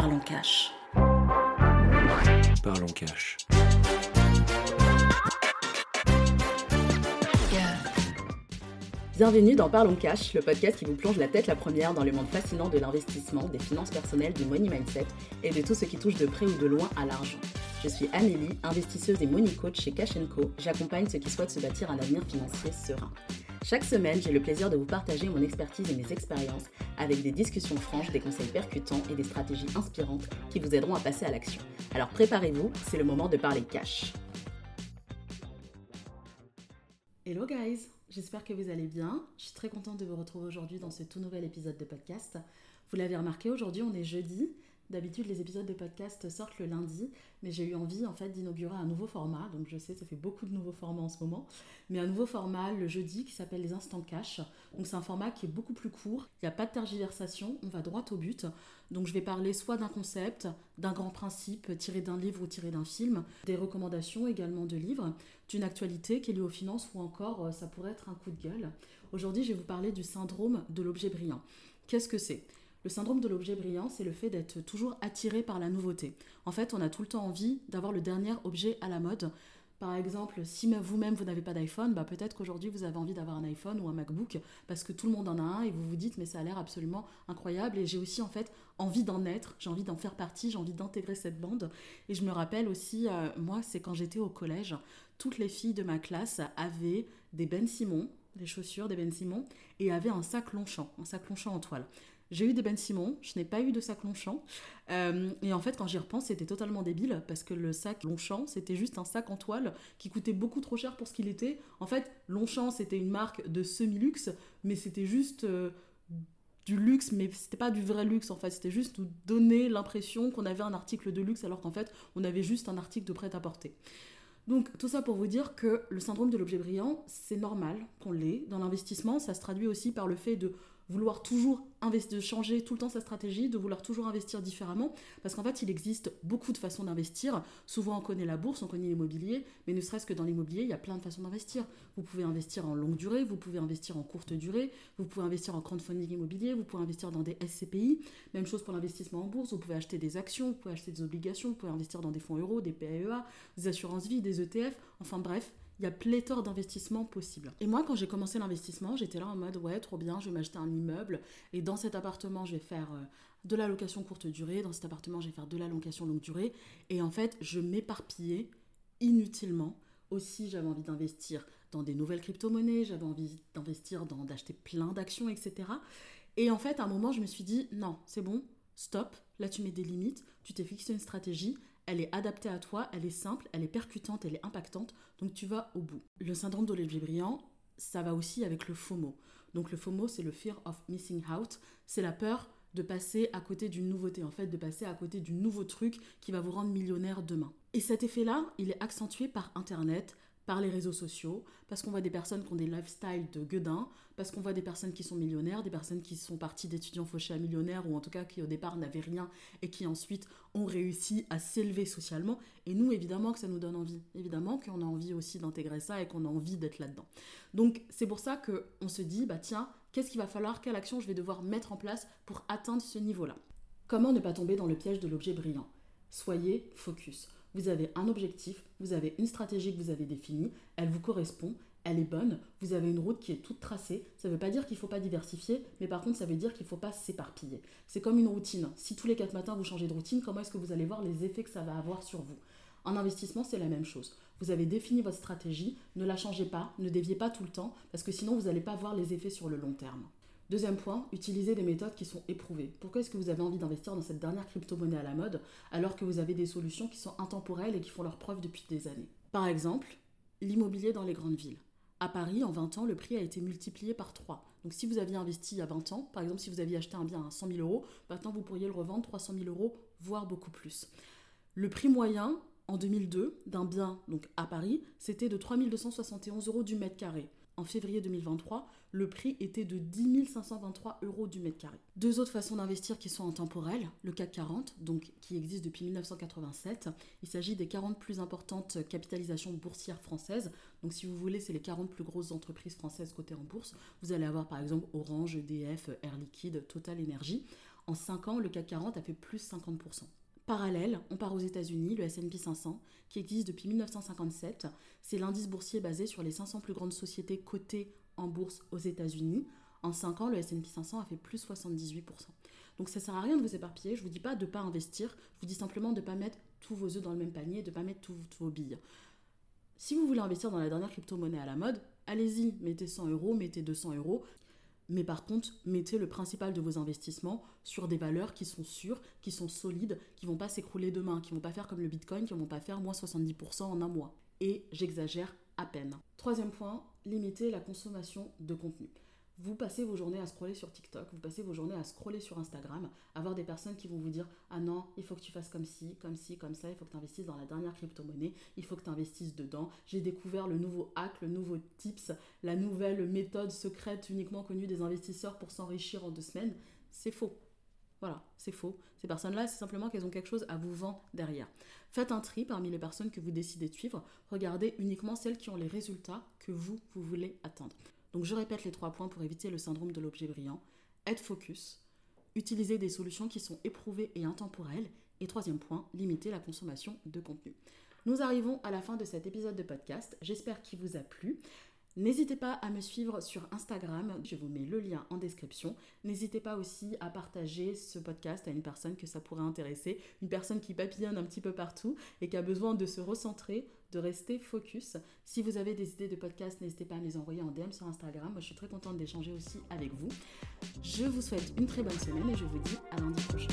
Parlons Cash. Parlons cash. Bienvenue dans Parlons Cash, le podcast qui vous plonge la tête la première dans le monde fascinant de l'investissement, des finances personnelles, du money mindset et de tout ce qui touche de près ou de loin à l'argent. Je suis Amélie, investisseuse et money coach chez Cash Co. J'accompagne ceux qui souhaitent se bâtir un avenir financier serein. Chaque semaine, j'ai le plaisir de vous partager mon expertise et mes expériences avec des discussions franches, des conseils percutants et des stratégies inspirantes qui vous aideront à passer à l'action. Alors préparez-vous, c'est le moment de parler cash. Hello guys, j'espère que vous allez bien. Je suis très contente de vous retrouver aujourd'hui dans ce tout nouvel épisode de podcast. Vous l'avez remarqué, aujourd'hui on est jeudi. D'habitude, les épisodes de podcast sortent le lundi, mais j'ai eu envie en fait d'inaugurer un nouveau format. Donc je sais, ça fait beaucoup de nouveaux formats en ce moment, mais un nouveau format le jeudi qui s'appelle les instants cash. Donc c'est un format qui est beaucoup plus court. Il n'y a pas de tergiversation, on va droit au but. Donc je vais parler soit d'un concept, d'un grand principe tiré d'un livre ou tiré d'un film, des recommandations également de livres, d'une actualité qui est liée aux finances ou encore euh, ça pourrait être un coup de gueule. Aujourd'hui, je vais vous parler du syndrome de l'objet brillant. Qu'est-ce que c'est? Le syndrome de l'objet brillant, c'est le fait d'être toujours attiré par la nouveauté. En fait, on a tout le temps envie d'avoir le dernier objet à la mode. Par exemple, si vous-même vous n'avez pas d'iPhone, bah peut-être qu'aujourd'hui vous avez envie d'avoir un iPhone ou un MacBook parce que tout le monde en a un et vous vous dites mais ça a l'air absolument incroyable et j'ai aussi en fait envie d'en être, j'ai envie d'en faire partie, j'ai envie d'intégrer cette bande et je me rappelle aussi euh, moi c'est quand j'étais au collège, toutes les filles de ma classe avaient des Ben Simon, des chaussures des Ben Simon et avaient un sac Longchamp, un sac Longchamp en toile. J'ai eu des Ben Simon, je n'ai pas eu de sac Longchamp. Euh, et en fait, quand j'y repense, c'était totalement débile parce que le sac Longchamp, c'était juste un sac en toile qui coûtait beaucoup trop cher pour ce qu'il était. En fait, Longchamp, c'était une marque de semi-luxe, mais c'était juste euh, du luxe, mais c'était pas du vrai luxe en fait. C'était juste nous donner l'impression qu'on avait un article de luxe alors qu'en fait, on avait juste un article de prêt-à-porter. Donc tout ça pour vous dire que le syndrome de l'objet brillant, c'est normal qu'on l'ait. Dans l'investissement, ça se traduit aussi par le fait de vouloir toujours changer tout le temps sa stratégie, de vouloir toujours investir différemment, parce qu'en fait, il existe beaucoup de façons d'investir. Souvent, on connaît la bourse, on connaît l'immobilier, mais ne serait-ce que dans l'immobilier, il y a plein de façons d'investir. Vous pouvez investir en longue durée, vous pouvez investir en courte durée, vous pouvez investir en crowdfunding immobilier, vous pouvez investir dans des SCPI. Même chose pour l'investissement en bourse, vous pouvez acheter des actions, vous pouvez acheter des obligations, vous pouvez investir dans des fonds euros, des PAEA, des assurances vie, des ETF, enfin bref, il y a pléthore d'investissements possibles. Et moi, quand j'ai commencé l'investissement, j'étais là en mode ouais, trop bien, je vais m'acheter un immeuble et dans cet appartement, je vais faire euh, de la location courte durée, dans cet appartement, je vais faire de la location longue durée. Et en fait, je m'éparpillais inutilement. Aussi, j'avais envie d'investir dans des nouvelles crypto-monnaies, j'avais envie d'investir dans d'acheter plein d'actions, etc. Et en fait, à un moment, je me suis dit non, c'est bon, stop, là tu mets des limites, tu t'es fixé une stratégie, elle est adaptée à toi, elle est simple, elle est percutante, elle est impactante, donc tu vas au bout. Le syndrome d'Olivier Briand, ça va aussi avec le FOMO. Donc le FOMO, c'est le Fear of Missing Out, c'est la peur de passer à côté d'une nouveauté, en fait, de passer à côté du nouveau truc qui va vous rendre millionnaire demain. Et cet effet-là, il est accentué par Internet, par les réseaux sociaux, parce qu'on voit des personnes qui ont des lifestyles de gueudin, parce qu'on voit des personnes qui sont millionnaires, des personnes qui sont parties d'étudiants fauchés à millionnaires, ou en tout cas qui au départ n'avaient rien et qui ensuite ont réussi à s'élever socialement. Et nous, évidemment que ça nous donne envie. Évidemment qu'on a envie aussi d'intégrer ça et qu'on a envie d'être là-dedans. Donc c'est pour ça qu'on se dit, bah tiens, qu'est-ce qu'il va falloir, quelle action je vais devoir mettre en place pour atteindre ce niveau-là? Comment ne pas tomber dans le piège de l'objet brillant? Soyez focus vous avez un objectif, vous avez une stratégie que vous avez définie, elle vous correspond, elle est bonne, vous avez une route qui est toute tracée. Ça ne veut pas dire qu'il ne faut pas diversifier, mais par contre, ça veut dire qu'il ne faut pas s'éparpiller. C'est comme une routine. Si tous les quatre matins vous changez de routine, comment est-ce que vous allez voir les effets que ça va avoir sur vous? En investissement, c'est la même chose. Vous avez défini votre stratégie, ne la changez pas, ne déviez pas tout le temps, parce que sinon vous n'allez pas voir les effets sur le long terme. Deuxième point, utilisez des méthodes qui sont éprouvées. Pourquoi est-ce que vous avez envie d'investir dans cette dernière crypto-monnaie à la mode alors que vous avez des solutions qui sont intemporelles et qui font leur preuve depuis des années? Par exemple, l'immobilier dans les grandes villes. À Paris, en 20 ans, le prix a été multiplié par 3. Donc si vous aviez investi il y a 20 ans, par exemple si vous aviez acheté un bien à 100 000 euros, maintenant vous pourriez le revendre 300 000 euros, voire beaucoup plus. Le prix moyen en 2002 d'un bien donc à Paris, c'était de 3 271 euros du mètre carré en février 2023, le prix était de 10 523 euros du mètre carré. Deux autres façons d'investir qui sont intemporelles, le CAC 40, donc qui existe depuis 1987. Il s'agit des 40 plus importantes capitalisations boursières françaises. Donc si vous voulez, c'est les 40 plus grosses entreprises françaises cotées en bourse. Vous allez avoir par exemple Orange, EDF, Air Liquide, Total Energy. En 5 ans, le CAC 40 a fait plus 50%. Parallèle, on part aux États-Unis, le S&P 500, qui existe depuis 1957. C'est l'indice boursier basé sur les 500 plus grandes sociétés cotées en bourse aux États-Unis. En 5 ans, le S&P 500 a fait plus 78%. Donc ça sert à rien de vous éparpiller. Je vous dis pas de pas investir. Je vous dis simplement de pas mettre tous vos œufs dans le même panier, de pas mettre tous vos billes. Si vous voulez investir dans la dernière crypto-monnaie à la mode, allez-y, mettez 100 euros, mettez 200 euros. Mais par contre, mettez le principal de vos investissements sur des valeurs qui sont sûres, qui sont solides, qui vont pas s'écrouler demain, qui vont pas faire comme le Bitcoin, qui vont pas faire moins 70% en un mois. Et j'exagère à peine. Troisième point, limitez la consommation de contenu. Vous passez vos journées à scroller sur TikTok, vous passez vos journées à scroller sur Instagram, à voir des personnes qui vont vous dire Ah non, il faut que tu fasses comme ci, comme ci, comme ça, il faut que tu investisses dans la dernière crypto-monnaie, il faut que tu investisses dedans. J'ai découvert le nouveau hack, le nouveau tips, la nouvelle méthode secrète uniquement connue des investisseurs pour s'enrichir en deux semaines. C'est faux. Voilà, c'est faux. Ces personnes-là, c'est simplement qu'elles ont quelque chose à vous vendre derrière. Faites un tri parmi les personnes que vous décidez de suivre. Regardez uniquement celles qui ont les résultats que vous, vous voulez attendre. Donc je répète les trois points pour éviter le syndrome de l'objet brillant. Être focus, utiliser des solutions qui sont éprouvées et intemporelles. Et troisième point, limiter la consommation de contenu. Nous arrivons à la fin de cet épisode de podcast. J'espère qu'il vous a plu. N'hésitez pas à me suivre sur Instagram, je vous mets le lien en description. N'hésitez pas aussi à partager ce podcast à une personne que ça pourrait intéresser, une personne qui papillonne un petit peu partout et qui a besoin de se recentrer, de rester focus. Si vous avez des idées de podcast, n'hésitez pas à me les envoyer en DM sur Instagram. Je suis très contente d'échanger aussi avec vous. Je vous souhaite une très bonne semaine et je vous dis à lundi prochain.